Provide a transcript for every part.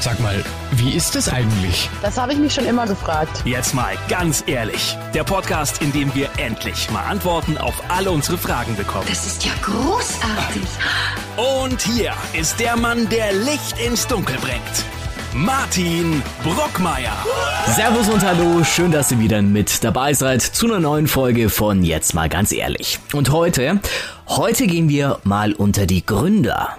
Sag mal, wie ist es eigentlich? Das habe ich mich schon immer gefragt. Jetzt mal ganz ehrlich. Der Podcast, in dem wir endlich mal Antworten auf alle unsere Fragen bekommen. Das ist ja großartig. Und hier ist der Mann, der Licht ins Dunkel bringt. Martin Brockmeier. Servus und hallo, schön, dass ihr wieder mit dabei seid zu einer neuen Folge von Jetzt mal ganz ehrlich. Und heute, heute gehen wir mal unter die Gründer.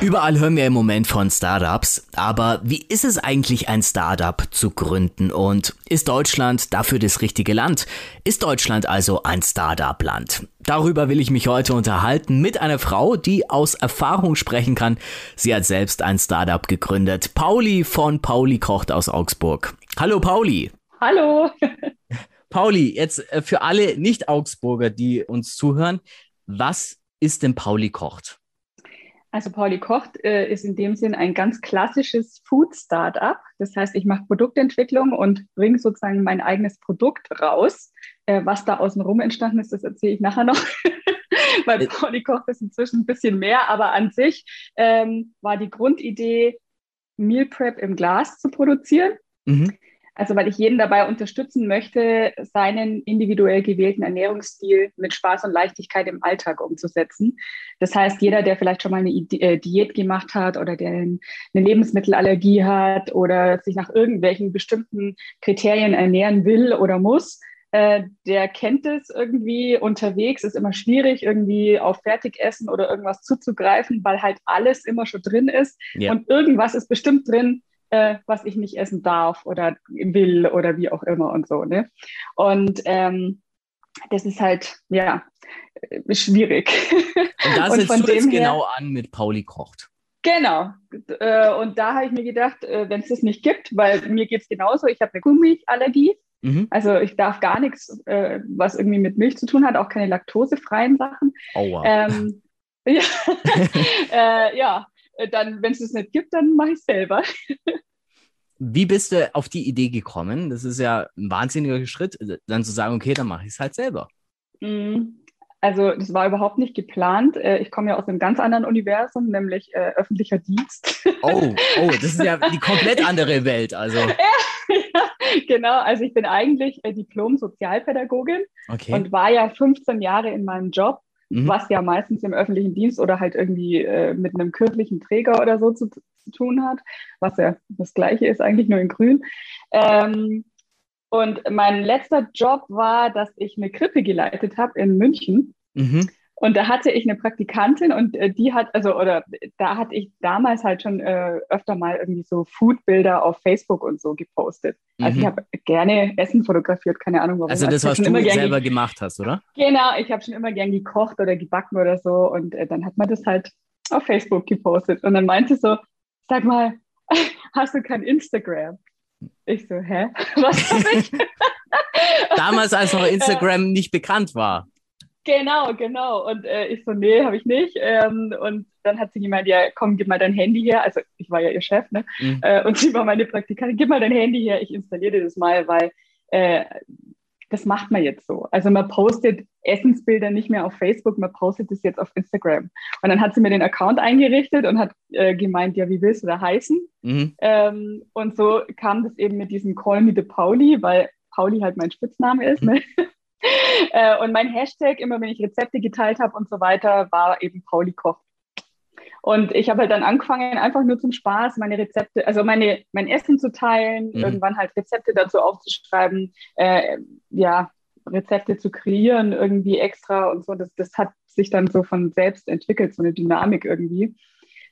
Überall hören wir im Moment von Startups, aber wie ist es eigentlich, ein Startup zu gründen und ist Deutschland dafür das richtige Land? Ist Deutschland also ein Startup-Land? Darüber will ich mich heute unterhalten mit einer Frau, die aus Erfahrung sprechen kann. Sie hat selbst ein Startup gegründet. Pauli von Pauli kocht aus Augsburg. Hallo Pauli. Hallo. Pauli, jetzt äh, für alle Nicht-Augsburger, die uns zuhören, was ist denn Pauli kocht? Also Pauli Kocht äh, ist in dem Sinn ein ganz klassisches Food-Startup. Das heißt, ich mache Produktentwicklung und bringe sozusagen mein eigenes Produkt raus. Äh, was da außenrum entstanden ist, das erzähle ich nachher noch. Weil Pauli Kocht ist inzwischen ein bisschen mehr, aber an sich ähm, war die Grundidee, Meal Prep im Glas zu produzieren. Mhm. Also weil ich jeden dabei unterstützen möchte, seinen individuell gewählten Ernährungsstil mit Spaß und Leichtigkeit im Alltag umzusetzen. Das heißt, jeder, der vielleicht schon mal eine äh, Diät gemacht hat oder der eine Lebensmittelallergie hat oder sich nach irgendwelchen bestimmten Kriterien ernähren will oder muss, äh, der kennt es irgendwie unterwegs, ist immer schwierig, irgendwie auf Fertigessen oder irgendwas zuzugreifen, weil halt alles immer schon drin ist ja. und irgendwas ist bestimmt drin, äh, was ich nicht essen darf oder will oder wie auch immer und so. Ne? Und ähm, das ist halt, ja, äh, schwierig. Und da setzt du jetzt genau an mit Pauli kocht. Genau. Äh, und da habe ich mir gedacht, äh, wenn es das nicht gibt, weil mir geht es genauso, ich habe eine Kuhmilchallergie. Mhm. Also ich darf gar nichts, was irgendwie mit Milch zu tun hat, auch keine laktosefreien Sachen. Aua. Ähm, ja, äh, ja, dann, wenn es es nicht gibt, dann mache ich es selber. Wie bist du auf die Idee gekommen? Das ist ja ein wahnsinniger Schritt, dann zu sagen, okay, dann mache ich es halt selber. Mm, also das war überhaupt nicht geplant. Äh, ich komme ja aus einem ganz anderen Universum, nämlich äh, öffentlicher Dienst. Oh, oh, das ist ja die komplett andere Welt. Also. ja, genau, also ich bin eigentlich äh, Diplom-Sozialpädagogin okay. und war ja 15 Jahre in meinem Job mhm. was ja meistens im öffentlichen Dienst oder halt irgendwie äh, mit einem kirchlichen Träger oder so zu, zu, tun hat, was ja das gleiche ist, eigentlich nur in Grün. Ähm, und mein letzter Job war, dass ich eine Krippe geleitet habe in München. Mhm. Und da hatte ich eine Praktikantin und äh, die hat, also, oder da hatte ich damals halt schon äh, öfter mal irgendwie so Foodbilder auf Facebook und so gepostet. Also mhm. ich habe gerne Essen fotografiert, keine Ahnung warum. Also das, was du selber gemacht hast, oder? Genau, ich habe schon immer gern gekocht oder gebacken oder so und äh, dann hat man das halt auf Facebook gepostet. Und dann meinte so, sag mal, hast du kein Instagram? Ich so, hä? Was hab ich? Damals, als noch Instagram nicht bekannt war. Genau, genau. Und äh, ich so, nee, habe ich nicht. Ähm, und dann hat sie gemeint, ja, komm, gib mal dein Handy her. Also ich war ja ihr Chef, ne? Mhm. Äh, und sie war meine Praktikantin, gib mal dein Handy her, ich installiere dir das mal, weil äh, das macht man jetzt so. Also man postet Essensbilder nicht mehr auf Facebook, man postet das jetzt auf Instagram. Und dann hat sie mir den Account eingerichtet und hat äh, gemeint, ja, wie willst du da heißen? Mhm. Ähm, und so kam das eben mit diesem Call me the Pauli, weil Pauli halt mein Spitzname ist. Ne? Äh, und mein Hashtag, immer wenn ich Rezepte geteilt habe und so weiter, war eben Pauli Koch. Und ich habe halt dann angefangen, einfach nur zum Spaß meine Rezepte, also meine, mein Essen zu teilen, mhm. irgendwann halt Rezepte dazu aufzuschreiben, äh, ja, Rezepte zu kreieren, irgendwie extra und so. Das, das hat sich dann so von selbst entwickelt, so eine Dynamik irgendwie.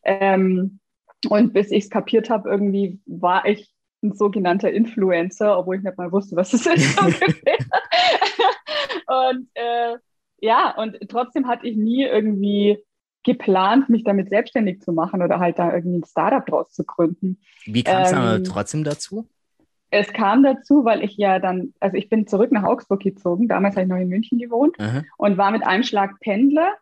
Ähm, und bis ich es kapiert habe, irgendwie war ich ein sogenannter Influencer, obwohl ich nicht mal wusste, was das ist. und äh, ja, und trotzdem hatte ich nie irgendwie geplant, mich damit selbstständig zu machen oder halt da irgendwie ein Startup draus zu gründen. Wie kam es ähm, aber trotzdem dazu? Es kam dazu, weil ich ja dann, also ich bin zurück nach Augsburg gezogen, damals habe ich noch in München gewohnt Aha. und war mit einem Schlag Pendler.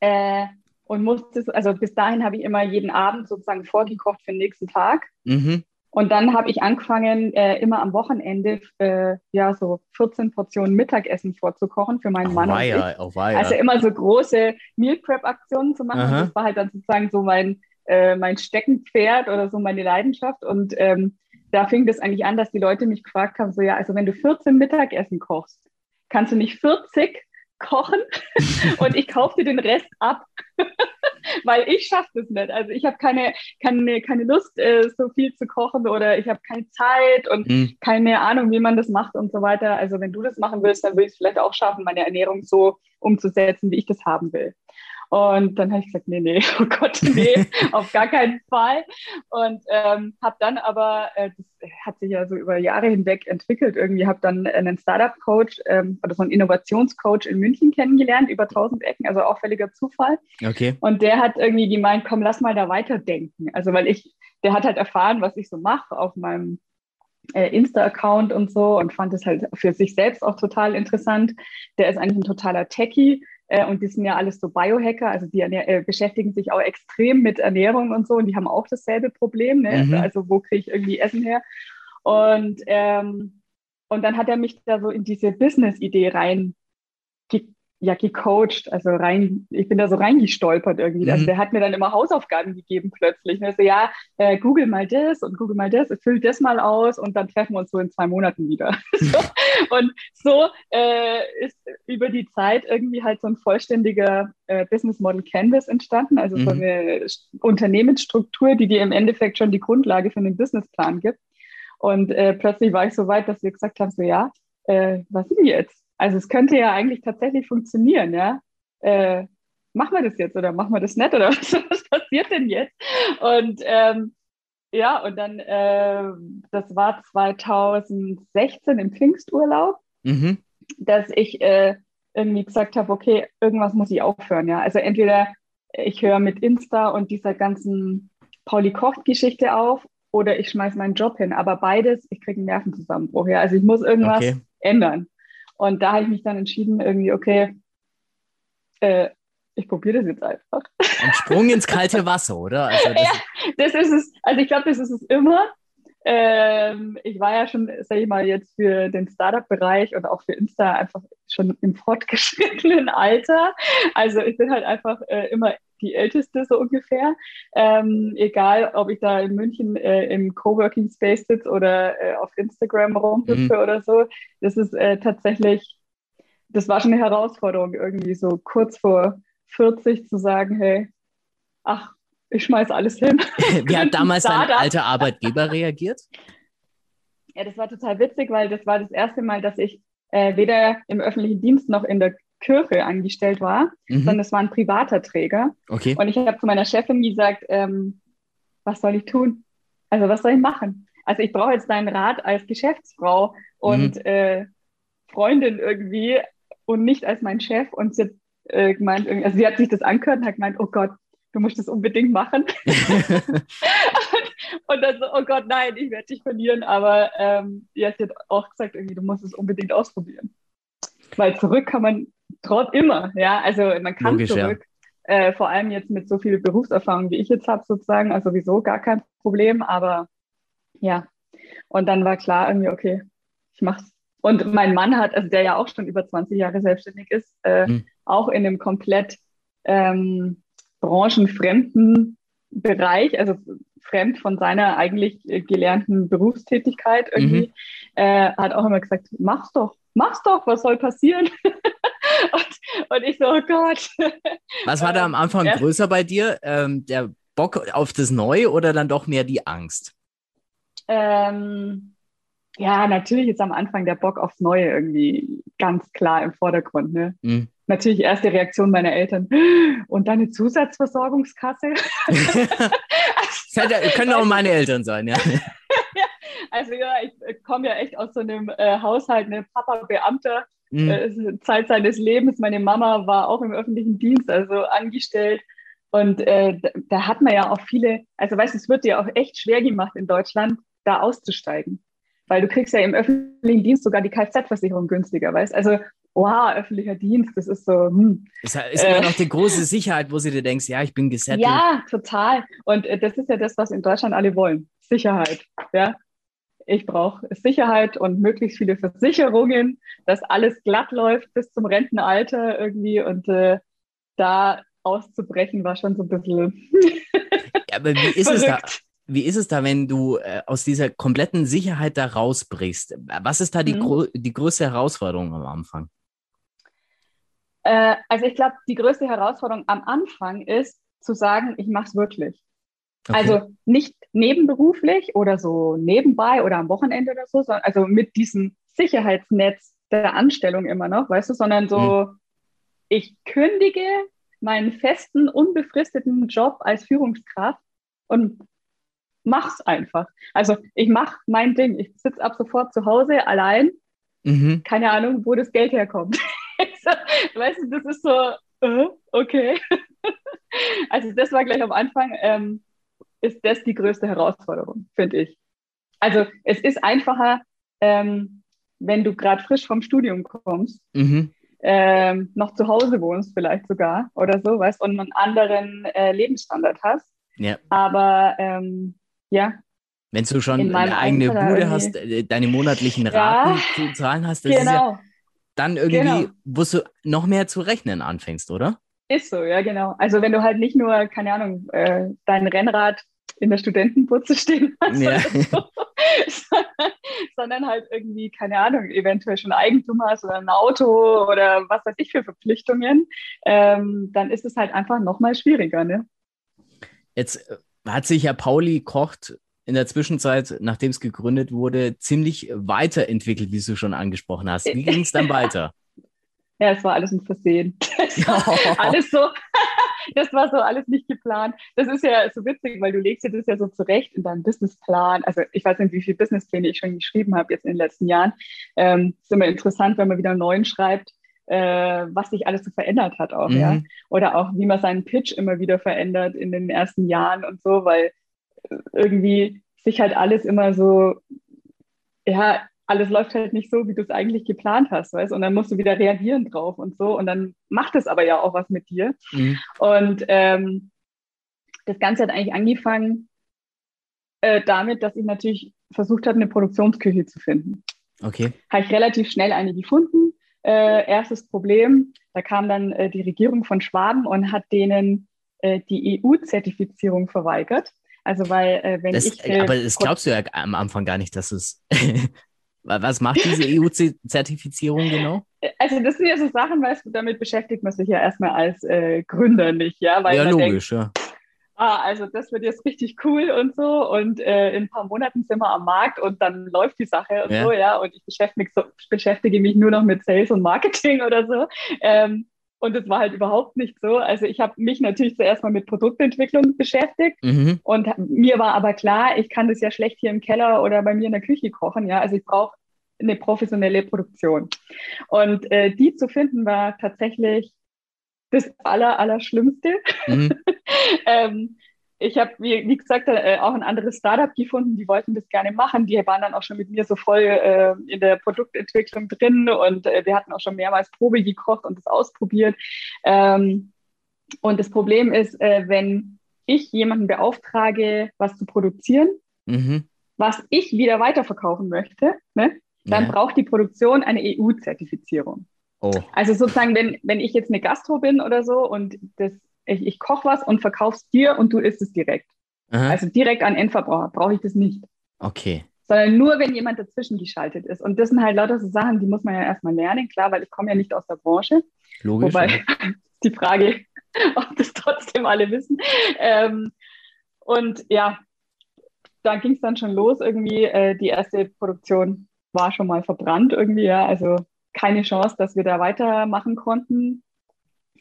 Äh, und musste, also bis dahin habe ich immer jeden Abend sozusagen vorgekocht für den nächsten Tag. Mhm. Und dann habe ich angefangen, äh, immer am Wochenende äh, ja so 14 Portionen Mittagessen vorzukochen für meinen oh, Mann. Weia, und ich. Oh, weia. Also immer so große Meal Prep Aktionen zu machen. Das war halt dann sozusagen so mein äh, mein Steckenpferd oder so meine Leidenschaft. Und ähm, da fing das eigentlich an, dass die Leute mich gefragt haben, so ja, also wenn du 14 Mittagessen kochst, kannst du nicht 40 kochen und ich kaufe dir den Rest ab, weil ich schaffe das nicht. Also ich habe keine, keine, keine Lust, äh, so viel zu kochen oder ich habe keine Zeit und mhm. keine Ahnung, wie man das macht und so weiter. Also wenn du das machen willst, dann will ich es vielleicht auch schaffen, meine Ernährung so umzusetzen, wie ich das haben will. Und dann habe ich gesagt, nee, nee, oh Gott, nee, auf gar keinen Fall. Und ähm, habe dann aber, äh, das hat sich ja so über Jahre hinweg entwickelt, irgendwie habe dann einen Startup-Coach ähm, oder so einen Innovationscoach in München kennengelernt, über 1000 Ecken, also auffälliger Zufall. Okay. Und der hat irgendwie gemeint, komm, lass mal da weiterdenken. Also weil ich, der hat halt erfahren, was ich so mache auf meinem äh, Insta-Account und so und fand es halt für sich selbst auch total interessant. Der ist eigentlich ein totaler Techie und die sind ja alles so Biohacker, also die äh, beschäftigen sich auch extrem mit Ernährung und so und die haben auch dasselbe Problem. Ne? Mhm. Also wo kriege ich irgendwie Essen her? Und, ähm, und dann hat er mich da so in diese Business-Idee rein ja gecoacht, also rein, ich bin da so reingestolpert irgendwie. Also mhm. Also der hat mir dann immer Hausaufgaben gegeben plötzlich. Ne? So, ja, äh, google mal das und google mal das, füll das mal aus und dann treffen wir uns so in zwei Monaten wieder. so. Und so äh, ist über die Zeit irgendwie halt so ein vollständiger äh, Business Model Canvas entstanden, also mhm. so eine Unternehmensstruktur, die dir im Endeffekt schon die Grundlage für einen Businessplan gibt. Und äh, plötzlich war ich so weit, dass wir gesagt haben, so ja, äh, was ist denn jetzt? Also es könnte ja eigentlich tatsächlich funktionieren, ja. Äh, machen wir das jetzt oder machen wir das nicht oder was, was passiert denn jetzt? Und ähm, ja, und dann, äh, das war 2016 im Pfingsturlaub, mhm. dass ich äh, irgendwie gesagt habe, okay, irgendwas muss ich aufhören, ja. Also entweder ich höre mit Insta und dieser ganzen Pauli Kocht-Geschichte auf oder ich schmeiße meinen Job hin. Aber beides, ich kriege einen Nervenzusammenbruch, ja. Also ich muss irgendwas okay. ändern. Und da habe ich mich dann entschieden, irgendwie, okay, äh, ich probiere das jetzt einfach. Ein Sprung ins kalte Wasser, oder? Also das, ja, das ist es. Also ich glaube, das ist es immer. Ähm, ich war ja schon, sage ich mal, jetzt für den Startup-Bereich und auch für Insta einfach schon im fortgeschrittenen Alter. Also ich bin halt einfach äh, immer die älteste so ungefähr. Ähm, egal, ob ich da in München äh, im Coworking Space sitze oder äh, auf Instagram rumhüpfe mhm. oder so. Das ist äh, tatsächlich, das war schon eine Herausforderung, irgendwie so kurz vor 40 zu sagen, hey, ach, ich schmeiß alles hin. Wie hat damals dein alter Arbeitgeber reagiert? Ja, das war total witzig, weil das war das erste Mal, dass ich äh, weder im öffentlichen Dienst noch in der Kirche angestellt war, mhm. sondern es war ein privater Träger. Okay. Und ich habe zu meiner Chefin gesagt, ähm, was soll ich tun? Also was soll ich machen? Also ich brauche jetzt deinen Rat als Geschäftsfrau und mhm. äh, Freundin irgendwie und nicht als mein Chef. Und sie hat äh, gemeint, also sie hat sich das angehört und hat gemeint, oh Gott, du musst das unbedingt machen. und dann so, oh Gott, nein, ich werde dich verlieren. Aber ähm, ja, sie hat auch gesagt, irgendwie, du musst es unbedingt ausprobieren. Weil zurück kann man trotz immer, ja, also man kann Logisch, zurück. Ja. Äh, vor allem jetzt mit so viel Berufserfahrung, wie ich jetzt habe, sozusagen, also sowieso gar kein Problem, aber ja. Und dann war klar irgendwie, okay, ich mach's. Und mein Mann hat, also der ja auch schon über 20 Jahre selbstständig ist, äh, hm. auch in einem komplett ähm, branchenfremden Bereich, also fremd von seiner eigentlich gelernten Berufstätigkeit irgendwie, mhm. äh, hat auch immer gesagt, mach's doch, mach's doch, was soll passieren? und, und, ich so, oh Gott. Was war da am Anfang ja. größer bei dir? Ähm, der Bock auf das Neue oder dann doch mehr die Angst? Ähm, ja, natürlich ist am Anfang der Bock aufs Neue irgendwie ganz klar im Vordergrund. Ne? Mhm. Natürlich erste Reaktion meiner Eltern. Und deine Zusatzversorgungskasse? das können auch meine Eltern sein, ja. also ja, ich komme ja echt aus so einem äh, Haushalt, ne Papa Beamter, mhm. Zeit seines Lebens. Meine Mama war auch im öffentlichen Dienst, also angestellt. Und äh, da, da hat man ja auch viele, also weißt du, es wird dir auch echt schwer gemacht in Deutschland, da auszusteigen. Weil du kriegst ja im öffentlichen Dienst sogar die Kfz-Versicherung günstiger, weißt Also, wow, öffentlicher Dienst, das ist so. Hm. Das ist immer äh, noch die große Sicherheit, wo du dir denkst, ja, ich bin gesettelt. Ja, total. Und äh, das ist ja das, was in Deutschland alle wollen. Sicherheit. Ja, ich brauche Sicherheit und möglichst viele Versicherungen, dass alles glatt läuft bis zum Rentenalter irgendwie und äh, da auszubrechen war schon so ein bisschen. ja, Aber wie ist es da? Wie ist es da, wenn du äh, aus dieser kompletten Sicherheit da rausbrichst? Was ist da die, mhm. die größte Herausforderung am Anfang? Äh, also ich glaube, die größte Herausforderung am Anfang ist zu sagen, ich mache es wirklich. Okay. Also nicht nebenberuflich oder so nebenbei oder am Wochenende oder so, sondern also mit diesem Sicherheitsnetz der Anstellung immer noch, weißt du, sondern so, mhm. ich kündige meinen festen, unbefristeten Job als Führungskraft und mach's einfach. Also ich mache mein Ding. Ich sitze ab sofort zu Hause allein. Mhm. Keine Ahnung, wo das Geld herkommt. weißt du, das ist so, uh, okay. also das war gleich am Anfang, ähm, ist das die größte Herausforderung, finde ich. Also es ist einfacher, ähm, wenn du gerade frisch vom Studium kommst, mhm. ähm, noch zu Hause wohnst vielleicht sogar oder so, weißt und einen anderen äh, Lebensstandard hast. Ja. Aber ähm, ja. Wenn du schon eine eigene Alter Bude hast, äh, deine monatlichen Raten ja, zu zahlen hast, genau. ja dann irgendwie, genau. wo du noch mehr zu rechnen anfängst, oder? Ist so, ja, genau. Also wenn du halt nicht nur, keine Ahnung, äh, dein Rennrad in der Studentenputze stehen hast, ja. so, sondern halt irgendwie, keine Ahnung, eventuell schon Eigentum hast oder ein Auto oder was weiß ich für Verpflichtungen, ähm, dann ist es halt einfach nochmal schwieriger. Ne? Jetzt äh, hat sich ja Pauli Kocht in der Zwischenzeit, nachdem es gegründet wurde, ziemlich weiterentwickelt, wie du schon angesprochen hast. Wie ging es dann weiter? Ja, es war alles ein Versehen. alles so, das war so alles nicht geplant. Das ist ja so witzig, weil du legst dir das ja so zurecht in deinem Businessplan. Also ich weiß nicht, wie viele Businesspläne ich schon geschrieben habe jetzt in den letzten Jahren. Ähm, ist immer interessant, wenn man wieder einen neuen schreibt, äh, was sich alles so verändert hat auch, mhm. ja. Oder auch, wie man seinen Pitch immer wieder verändert in den ersten Jahren und so, weil irgendwie sich halt alles immer so, ja, alles läuft halt nicht so, wie du es eigentlich geplant hast, weißt Und dann musst du wieder reagieren drauf und so. Und dann macht es aber ja auch was mit dir. Mhm. Und ähm, das Ganze hat eigentlich angefangen äh, damit, dass ich natürlich versucht habe, eine Produktionsküche zu finden. Okay. Habe ich relativ schnell eine gefunden. Äh, erstes Problem, da kam dann äh, die Regierung von Schwaben und hat denen äh, die EU-Zertifizierung verweigert. Also weil, äh, wenn das, ich... Äh, aber das glaubst du ja am Anfang gar nicht, dass es Was macht diese EU-Zertifizierung genau? Also das sind ja so Sachen, weißt du, damit beschäftigt man sich ja erstmal als äh, Gründer nicht, ja? Weil ja, logisch, denkt, ja. Ah, also das wird jetzt richtig cool und so und äh, in ein paar Monaten sind wir am Markt und dann läuft die Sache und ja. so, ja, und ich beschäftige, so, beschäftige mich nur noch mit Sales und Marketing oder so. Ähm, und es war halt überhaupt nicht so. Also ich habe mich natürlich zuerst mal mit Produktentwicklung beschäftigt mhm. und mir war aber klar, ich kann das ja schlecht hier im Keller oder bei mir in der Küche kochen. Ja, also ich brauche eine professionelle Produktion. Und äh, die zu finden war tatsächlich das aller, aller Schlimmste. Mhm. ähm, ich habe, wie, wie, gesagt, äh, auch ein anderes Startup gefunden, die wollten das gerne machen. Die waren dann auch schon mit mir so voll äh, in der Produktentwicklung drin und äh, wir hatten auch schon mehrmals Probe gekocht und das ausprobiert. Ähm, und das Problem ist, äh, wenn ich jemanden beauftrage, was zu produzieren, mhm. was ich wieder weiterverkaufen möchte, ne, dann ja. braucht die Produktion eine EU-Zertifizierung. Oh. Also sozusagen, wenn, wenn ich jetzt eine Gastro bin oder so und das ich, ich koche was und verkaufe es dir und du isst es direkt. Aha. Also direkt an Endverbraucher brauche ich das nicht. Okay. Sondern nur, wenn jemand dazwischen geschaltet ist. Und das sind halt lauter so Sachen, die muss man ja erstmal lernen, klar, weil ich komme ja nicht aus der Branche. Logisch. Wobei ja. die Frage, ob das trotzdem alle wissen. Ähm, und ja, da ging es dann schon los irgendwie. Äh, die erste Produktion war schon mal verbrannt irgendwie, ja. Also keine Chance, dass wir da weitermachen konnten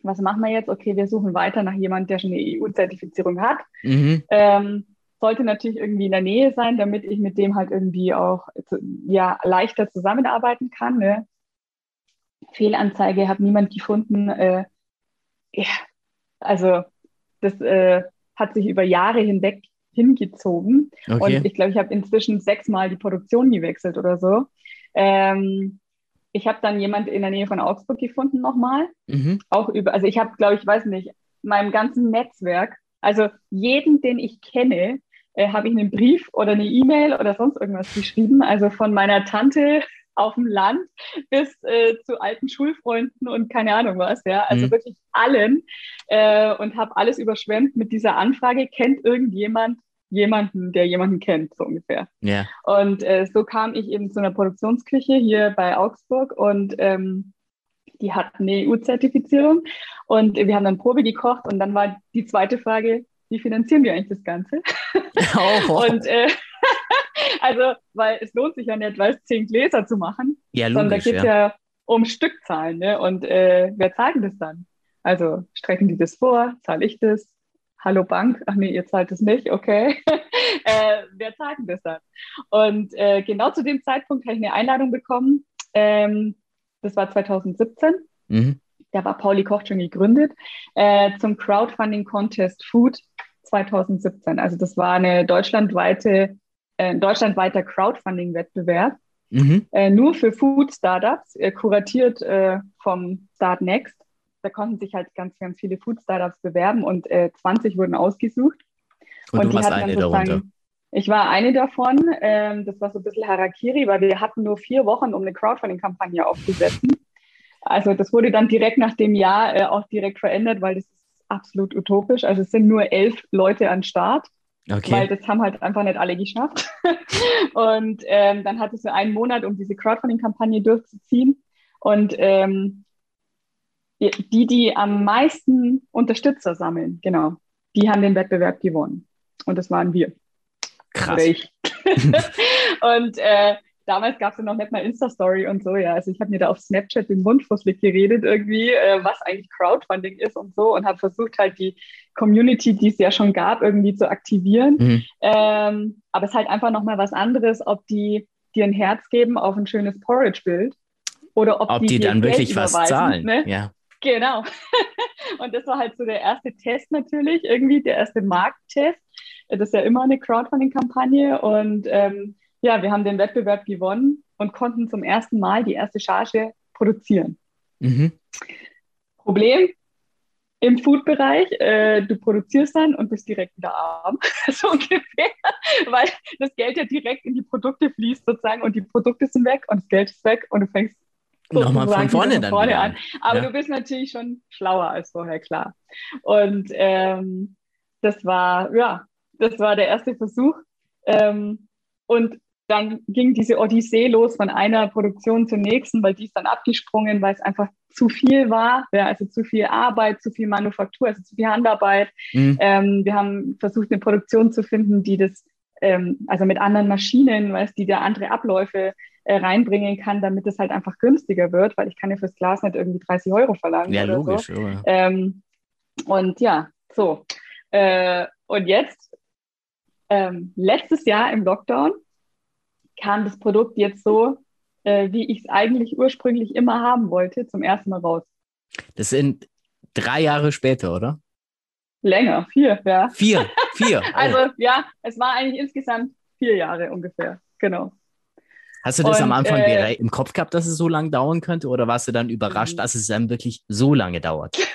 was machen wir jetzt? Okay, wir suchen weiter nach jemandem, der schon eine EU-Zertifizierung hat. Mhm. Ähm, sollte natürlich irgendwie in der Nähe sein, damit ich mit dem halt irgendwie auch ja, leichter zusammenarbeiten kann. Ne? Fehlanzeige habe niemand gefunden. Äh, ja, also das äh, hat sich über Jahre hinweg hingezogen. Okay. Und ich glaube, ich habe inzwischen sechsmal die Produktion gewechselt oder so. Ähm, ich habe dann jemand in der Nähe von Augsburg gefunden nochmal. Mhm. Auch über, also ich habe, glaube ich, weiß nicht, meinem ganzen Netzwerk, also jeden, den ich kenne, äh, habe ich einen Brief oder eine E-Mail oder sonst irgendwas geschrieben. Also von meiner Tante auf dem Land bis äh, zu alten Schulfreunden und keine Ahnung was, ja. Also Mhm. wirklich allen äh, und habe alles überschwemmt mit dieser Anfrage, kennt irgendjemand jemanden, der jemanden kennt, so ungefähr. Ja. Und äh, so kam ich eben zu einer Produktionsküche hier bei Augsburg und ähm, die hat eine EU-Zertifizierung und wir haben dann Probe gekocht und dann war die zweite Frage, wie finanzieren wir eigentlich das Ganze? Oh, Und äh, also, weil es lohnt sich ja nicht, weil es zehn Gläser zu machen, ja, sondern da logisch, geht es ja. ja. um Stückzahlen. Ne? Und äh, wer zahlt das dann? Also strecken die das vor? Zahle ich das? Hallo Bank? Ach nee, ihr zahlt es nicht, okay. äh, wer zahlt denn das dann? Und äh, genau zu dem Zeitpunkt habe ich eine Einladung bekommen. Ähm, das war 2017 Mhm. da war Pauli Koch schon gegründet, äh, zum Crowdfunding Contest Food 2017. Also das war eine deutschlandweite, äh, ein deutschlandweiter Crowdfunding-Wettbewerb, Mhm. äh, nur für Food-Startups, äh, kuratiert vom Start Next. Da konnten sich halt ganz, ganz viele Food-Startups bewerben und äh, 20 wurden ausgesucht. Und, du die warst eine darunter. Ich war eine davon. Ähm, das war so ein bisschen Harakiri, weil wir hatten nur vier Wochen, um eine Crowdfunding-Kampagne aufzusetzen. Also das wurde dann direkt nach dem Jahr äh, auch direkt verändert, weil das ist absolut utopisch. Also es sind nur elf Leute an Start, weil Okay. das haben halt einfach nicht alle geschafft. und ähm, dann hattest du einen Monat, um diese Crowdfunding-Kampagne durchzuziehen. Und ähm, die, die am meisten Unterstützer sammeln, genau, die haben den Wettbewerb gewonnen. Und das waren wir. Krass. Und äh, damals gab es ja noch nicht mal Insta-Story und so, ja. Also ich habe mir da auf Snapchat den Mund fusselig geredet irgendwie, äh, was eigentlich Crowdfunding ist und so und habe versucht halt die Community, die es ja schon gab, irgendwie zu aktivieren. Mhm. Ähm, aber es ist halt einfach nochmal was anderes, ob die dir ein Herz geben auf ein schönes Porridge-Bild oder ob, Ob die dir dann wirklich was zahlen. Ne? Ja. Genau. Und das war halt so der erste Test natürlich, irgendwie der erste Markttest. Das ist ja immer eine Crowdfunding-Kampagne. Und ähm, ja, wir haben den Wettbewerb gewonnen und konnten zum ersten Mal die erste Charge produzieren. Mhm. Problem im Food-Bereich, äh, du produzierst dann und bist direkt wieder arm, so ungefähr, weil das Geld ja direkt in die Produkte fließt sozusagen und die Produkte sind weg und das Geld ist weg und du fängst Nochmal von vorne dann vorne an. Aber Ja. du bist natürlich schon schlauer als vorher, klar. Und ähm, das war, ja, das war der erste Versuch. Ähm, und dann ging diese Odyssee los von einer Produktion zur nächsten, weil die ist dann abgesprungen, weil es einfach zu viel war, ja, also zu viel Arbeit, zu viel Manufaktur, also zu viel Handarbeit. Mhm. Ähm, wir haben versucht, eine Produktion zu finden, die das, ähm, also mit anderen Maschinen, weißt, die da andere Abläufe reinbringen kann, damit es halt einfach günstiger wird, weil ich kann ja fürs Glas nicht irgendwie 30 Euro verlangen Ja, logisch. so. Ähm, und ja, so. Äh, und jetzt, ähm, letztes Jahr im Lockdown, kam das Produkt jetzt so, äh, wie ich es eigentlich ursprünglich immer haben wollte, zum ersten Mal raus. Das sind drei Jahre später, oder? Länger, vier, ja. Vier. Vier. Also ja, es war eigentlich insgesamt vier Jahre ungefähr, genau. Hast du das am und, Anfang äh, im Kopf gehabt, dass es so lange dauern könnte? Oder warst du dann überrascht, Mhm. dass es dann wirklich so lange dauert?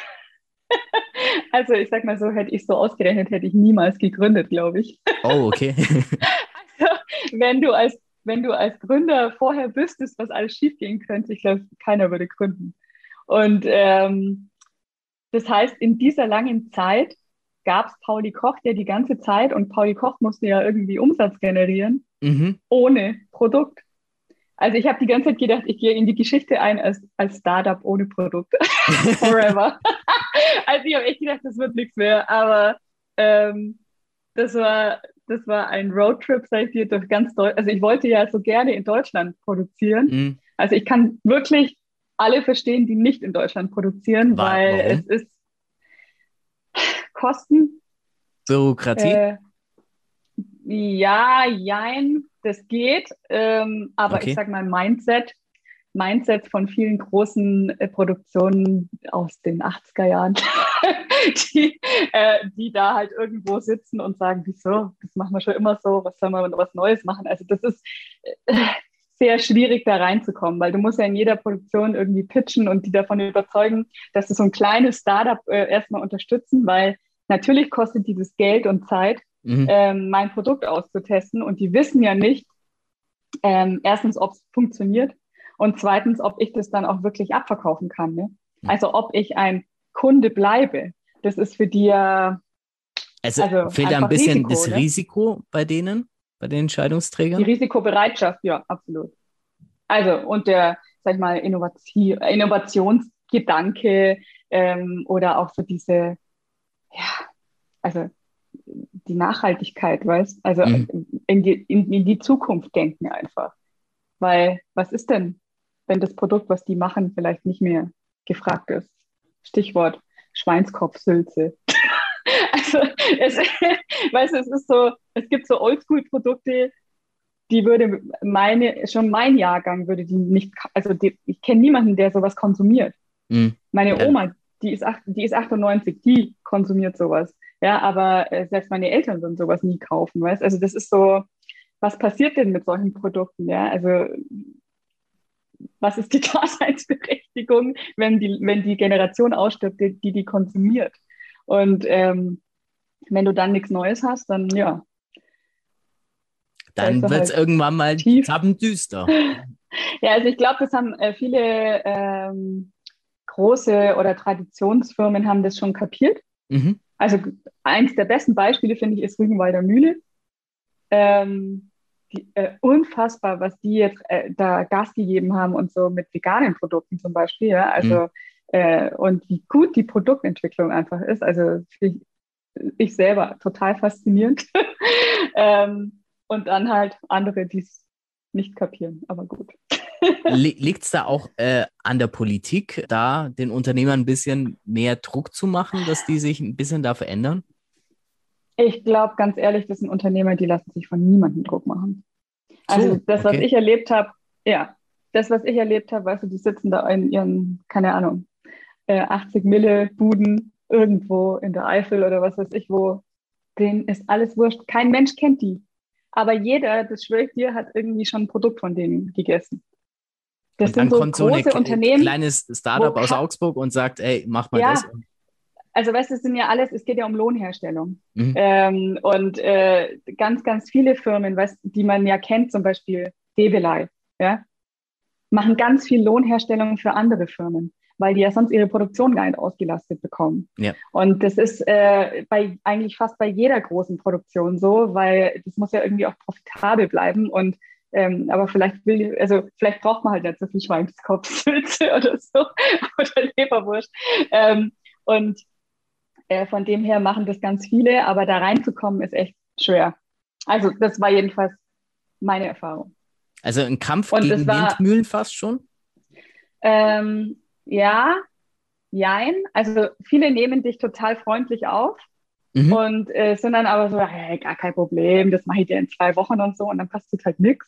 Also ich sag mal so, hätte ich so ausgerechnet, hätte ich niemals gegründet, glaube ich. Oh, okay. wenn du als wenn du als Gründer vorher wüsstest, was alles schiefgehen könnte, ich glaube, keiner würde gründen. Und ähm, das heißt, in dieser langen Zeit gab es Pauli Koch, der die ganze Zeit, und Pauli Koch musste ja irgendwie Umsatz generieren, mhm. ohne Produkt. Also ich habe die ganze Zeit gedacht, ich gehe in die Geschichte ein als, als Startup ohne Produkt. Forever. also ich habe echt gedacht, das wird nichts mehr. Aber ähm, das war, das war ein Roadtrip, sag ich dir, durch ganz Deutschland. Also ich wollte ja so gerne in Deutschland produzieren. Mhm. Also ich kann wirklich alle verstehen, die nicht in Deutschland produzieren, Wa- weil warum? es ist Kosten, Bürokratie? äh, ja, jein, das geht. Ähm, aber Okay. ich sag mal, Mindset, Mindset von vielen großen äh, Produktionen aus den 80er Jahren, die, äh, die da halt irgendwo sitzen und sagen, wieso, das machen wir schon immer so, was soll man was Neues machen? Also das ist äh, sehr schwierig da reinzukommen, weil du musst ja in jeder Produktion irgendwie pitchen und die davon überzeugen, dass sie so ein kleines Startup äh, erstmal unterstützen, weil natürlich kostet dieses Geld und Zeit, Mhm. ähm, mein Produkt auszutesten und die wissen ja nicht, ähm, erstens, ob es funktioniert Und zweitens, ob ich das dann auch wirklich abverkaufen kann. Ne? Also ob ich ein Kunde bleibe. Das ist für die ja. Also, also fehlt da ein bisschen Risiko, das ne? Risiko bei denen, bei den Entscheidungsträgern? Die Risikobereitschaft, ja, absolut. Also, und der, sag ich mal, Innovation, Innovationsgedanke ähm, oder auch so diese, ja, also die Nachhaltigkeit, weißt Also mhm. in, die, in, in die Zukunft denken einfach. Weil was ist denn, wenn das Produkt, was die machen, vielleicht nicht mehr gefragt ist? Stichwort Schweinskopfsülze. also es, weißt es ist so, es gibt so Oldschool-Produkte, die würde meine, schon mein Jahrgang würde die nicht, also die, ich kenne niemanden, der sowas konsumiert. Mhm. Meine Oma, die ist, acht, die ist 98, die konsumiert sowas. Ja, aber äh, selbst meine Eltern würden sowas nie kaufen, weißt Also das ist so, was passiert denn mit solchen Produkten? Ja, also was ist die Daseinsberechtigung, wenn die, wenn die Generation ausstirbt, die die, die konsumiert? Und ähm, wenn du dann nichts Neues hast, dann ja. Dann wird es halt irgendwann mal düster. ja, also ich glaube, das haben äh, viele ähm, große oder Traditionsfirmen haben das schon kapiert. Mhm. Also eins der besten Beispiele, finde ich, ist Rügenwalder Mühle. Ähm, die, äh, unfassbar, was die jetzt äh, da Gas gegeben haben und so mit veganen Produkten zum Beispiel. Ja? Also mhm. äh, und wie gut die Produktentwicklung einfach ist. Also ich, ich selber total faszinierend. ähm, und dann halt andere, die es nicht kapieren, aber gut. Liegt es da auch äh, an der Politik, da den Unternehmern ein bisschen mehr Druck zu machen, dass die sich ein bisschen da verändern? Ich glaube, ganz ehrlich, das sind Unternehmer, die lassen sich von niemandem Druck machen. Also so, das, was ich erlebt habe, ja, das, was ich erlebt habe, weißt du, die sitzen da in ihren, keine Ahnung, äh, 80 Mille Buden irgendwo in der Eifel oder was weiß ich wo. Denen ist alles wurscht. Kein Mensch kennt die. Aber jeder, das schwöre ich dir, hat irgendwie schon ein Produkt von denen gegessen. Das und dann so kommt so ein kleines Startup aus Augsburg und sagt, ey, mach mal ja, das also weißt du, es sind ja alles, es geht ja um Lohnherstellung. Mhm. Ähm, und äh, ganz, ganz viele Firmen, weißt, die man ja kennt, zum Beispiel Debelei, ja, machen ganz viel Lohnherstellung für andere Firmen, weil die ja sonst ihre Produktion gar nicht ausgelastet bekommen. Ja. Und das ist äh, bei eigentlich fast bei jeder großen Produktion so, weil das muss ja irgendwie auch profitabel bleiben und ähm, aber vielleicht will, also vielleicht braucht man halt nicht so viel Schweinskopfsülze oder so oder Leberwurst. Ähm, und äh, von dem her machen das ganz viele, aber da reinzukommen ist echt schwer. Also das war jedenfalls meine Erfahrung. Also ein Kampf Und gegen war, Windmühlen fast schon? Ähm, ja, jein. Also viele nehmen dich total freundlich auf mhm. und äh, sind dann aber so, hey, gar kein Problem, das mache ich dir in zwei Wochen und so und dann passiert halt nichts.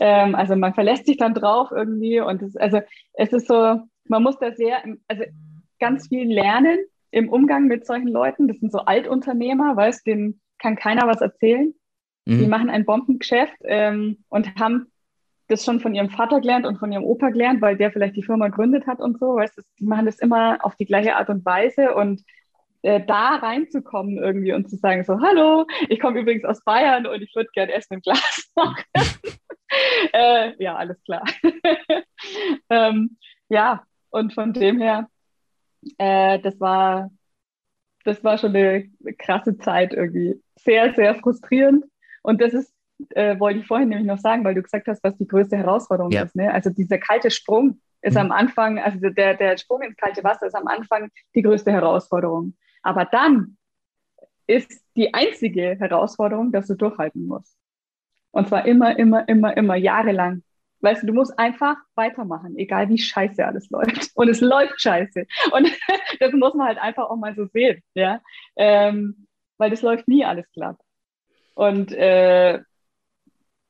Ähm, also man verlässt sich dann drauf irgendwie und es, also es ist so, man muss da sehr, also ganz viel lernen im Umgang mit solchen Leuten. Das sind so Altunternehmer, weißt, denen kann keiner was erzählen. Mhm. Die machen ein Bombengeschäft ähm, und haben das schon von ihrem Vater gelernt und von ihrem Opa gelernt, weil der vielleicht die Firma gründet hat und so. Weißt, die machen das immer auf die gleiche Art und Weise und äh, da reinzukommen irgendwie und zu sagen so, hallo, ich komme übrigens aus Bayern und ich würde gerne Essen im Glas machen. äh, ja, alles klar. ähm, ja, und von dem her äh, das war, das war schon eine krasse Zeit irgendwie. Sehr, sehr frustrierend. Und das ist, äh, wollte ich vorhin nämlich noch sagen, weil du gesagt hast, was die größte Herausforderung ja. ist. Ne? Also dieser kalte Sprung ist mhm. am Anfang, also der, der Sprung ins kalte Wasser ist am Anfang die größte Herausforderung. Aber dann ist die einzige Herausforderung, dass du durchhalten musst. Und zwar immer, immer, immer, immer, jahrelang. Weißt du, du musst einfach weitermachen, egal wie scheiße alles läuft. Und es läuft scheiße. Und das muss man halt einfach auch mal so sehen, ja. Ähm, weil das läuft nie alles glatt. Und äh,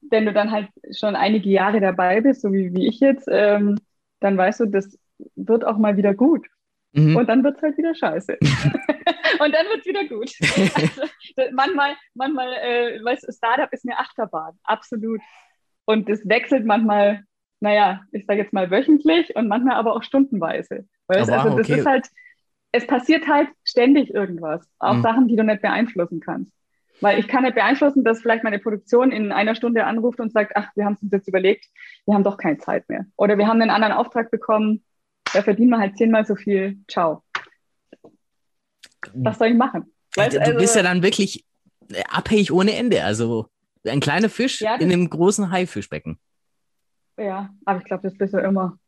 wenn du dann halt schon einige Jahre dabei bist, so wie, wie ich jetzt, ähm, dann weißt du, das wird auch mal wieder gut. Mhm. Und dann wird es halt wieder scheiße. und dann wird es wieder gut. Also, manchmal, manchmal, äh, weißt du, Startup ist eine Achterbahn, absolut. Und es wechselt manchmal, naja, ich sage jetzt mal wöchentlich und manchmal aber auch stundenweise. Weißt? Oh, wow, also das okay. ist halt, es passiert halt ständig irgendwas. Auch mhm. Sachen, die du nicht beeinflussen kannst. Weil ich kann nicht beeinflussen, dass vielleicht meine Produktion in einer Stunde anruft und sagt, ach, wir haben es uns jetzt überlegt, wir haben doch keine Zeit mehr. Oder wir haben einen anderen Auftrag bekommen, da verdienen wir halt zehnmal so viel. Ciao. Was soll ich machen? Weißt, du also, bist ja dann wirklich abhängig ohne Ende. Also ein kleiner Fisch ja, in einem großen Haifischbecken. Ja, aber ich glaube, das bist du immer.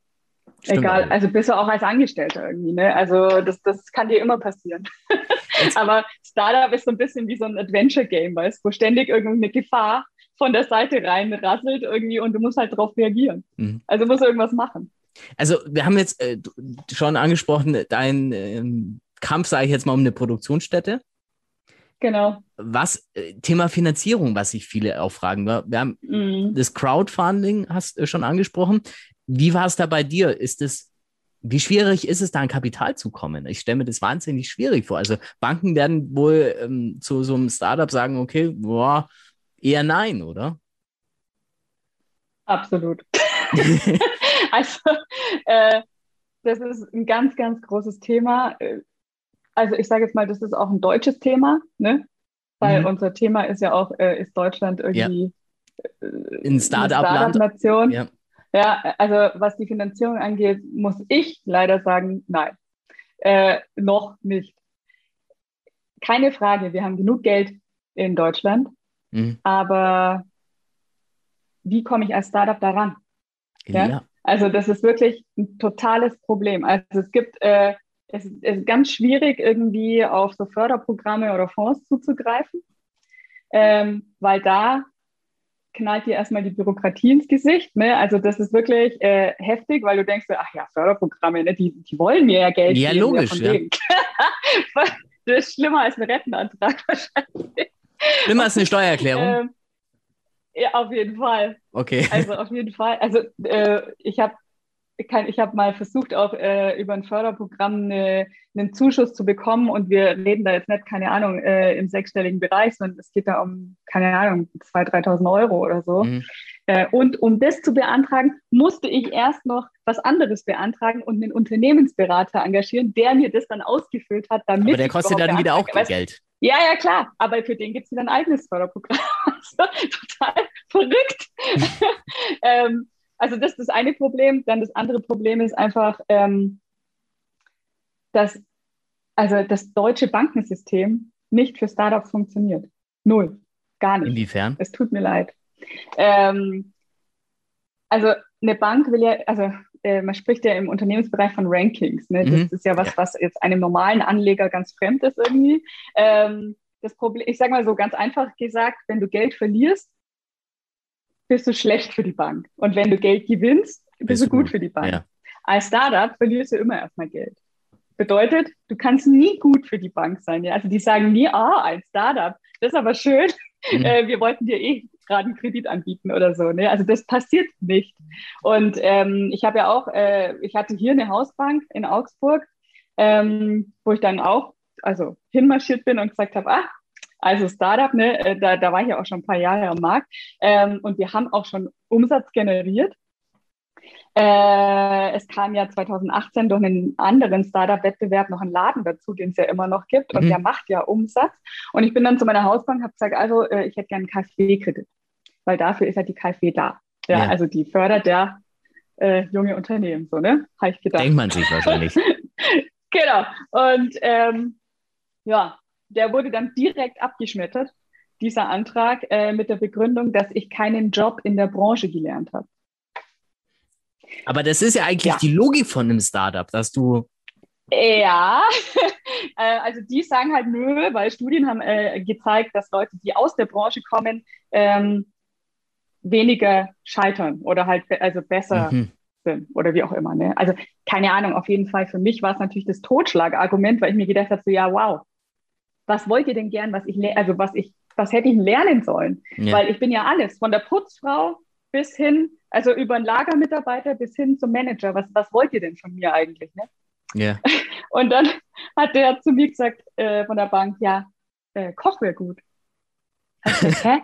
Stimmt Egal, auch. also bist du auch als Angestellter irgendwie, ne? Also das, das kann dir immer passieren. aber Startup ist so ein bisschen wie so ein Adventure-Game, weißt du, wo ständig irgendeine Gefahr von der Seite reinrasselt irgendwie und du musst halt darauf reagieren. Mhm. Also musst du irgendwas machen. Also wir haben jetzt äh, schon angesprochen, dein ähm, Kampf, sage ich jetzt mal, um eine Produktionsstätte. Genau. Was äh, Thema Finanzierung, was sich viele auch fragen. Wir haben mm. das Crowdfunding hast du schon angesprochen. Wie war es da bei dir? Ist es wie schwierig ist es, da an Kapital zu kommen? Ich stelle mir das wahnsinnig schwierig vor. Also Banken werden wohl ähm, zu so einem Startup sagen, okay, boah, eher nein, oder? Absolut. also äh, das ist ein ganz, ganz großes Thema. Also ich sage jetzt mal, das ist auch ein deutsches Thema, ne? Weil mhm. unser Thema ist ja auch, äh, ist Deutschland irgendwie ja. äh, in Startup-Nation. Startup ja. ja, also was die Finanzierung angeht, muss ich leider sagen, nein, äh, noch nicht. Keine Frage, wir haben genug Geld in Deutschland, mhm. aber wie komme ich als Startup daran? Ja? ja? Also das ist wirklich ein totales Problem. Also es gibt äh, es ist ganz schwierig, irgendwie auf so Förderprogramme oder Fonds zuzugreifen, ähm, weil da knallt dir erstmal die Bürokratie ins Gesicht. Ne? Also das ist wirklich äh, heftig, weil du denkst, ach ja, Förderprogramme, ne? die, die wollen mir ja Geld ja, geben. Logisch, ja, das ist schlimmer als ein Rentenantrag wahrscheinlich. Schlimmer als eine Steuererklärung? Ähm, ja, auf jeden Fall. Okay. Also auf jeden Fall. Also äh, ich habe kann, ich habe mal versucht, auch äh, über ein Förderprogramm eine, einen Zuschuss zu bekommen und wir reden da jetzt nicht, keine Ahnung, äh, im sechsstelligen Bereich, sondern es geht da um, keine Ahnung, 2.000, 3.000 Euro oder so. Mhm. Äh, und um das zu beantragen, musste ich erst noch was anderes beantragen und einen Unternehmensberater engagieren, der mir das dann ausgefüllt hat. Damit aber der kostet dann wieder auch Geld. Ja, ja, klar. Aber für den gibt es wieder ein eigenes Förderprogramm. also, total verrückt. ähm, also das ist das eine Problem. Dann das andere Problem ist einfach, ähm, dass also das deutsche Bankensystem nicht für Startups funktioniert. Null. Gar nicht. Inwiefern? Es tut mir leid. Ähm, also eine Bank will ja, also äh, man spricht ja im Unternehmensbereich von Rankings. Ne? Das mhm. ist ja was, was jetzt einem normalen Anleger ganz fremd ist irgendwie. Ähm, das Problem, ich sage mal so ganz einfach gesagt, wenn du Geld verlierst, bist du schlecht für die Bank. Und wenn du Geld gewinnst, bist, bist du gut, gut für die Bank. Ja. Als Startup verlierst du immer erstmal Geld. Bedeutet, du kannst nie gut für die Bank sein. Ja? Also die sagen nie, ah, ein Startup, das ist aber schön. Mhm. Äh, wir wollten dir eh gerade einen Kredit anbieten oder so. Ne? Also das passiert nicht. Und ähm, ich habe ja auch, äh, ich hatte hier eine Hausbank in Augsburg, ähm, wo ich dann auch also hinmarschiert bin und gesagt habe, ah, also Startup, ne, äh, da, da war ich ja auch schon ein paar Jahre am Markt ähm, und wir haben auch schon Umsatz generiert. Äh, es kam ja 2018 durch einen anderen Startup-Wettbewerb noch ein Laden dazu, den es ja immer noch gibt und mhm. der macht ja Umsatz. Und ich bin dann zu meiner Hausbank, habe gesagt, also äh, ich hätte gerne einen KfW-Kredit, weil dafür ist ja die KfW da. Ja, ja. Also die fördert ja äh, junge Unternehmen, so, ne? Habe ich gedacht. Denkt man sich wahrscheinlich. genau. Und ähm, ja, der wurde dann direkt abgeschmettert, dieser Antrag, äh, mit der Begründung, dass ich keinen Job in der Branche gelernt habe. Aber das ist ja eigentlich ja. die Logik von einem Startup, dass du. Ja, äh, also die sagen halt nö, weil Studien haben äh, gezeigt, dass Leute, die aus der Branche kommen, ähm, weniger scheitern oder halt also besser mhm. sind oder wie auch immer. Ne? Also keine Ahnung, auf jeden Fall für mich war es natürlich das Totschlagargument, weil ich mir gedacht habe, so ja, wow, was wollt ihr denn gern, was ich, also was ich, was hätte ich lernen sollen? Ja. Weil ich bin ja alles, von der Putzfrau bis hin, also über einen Lagermitarbeiter bis hin zum Manager. Was, was wollt ihr denn von mir eigentlich? Ne? Ja. Und dann hat der zu mir gesagt äh, von der Bank, ja, äh, Koch wäre gut. Gesagt, Hä?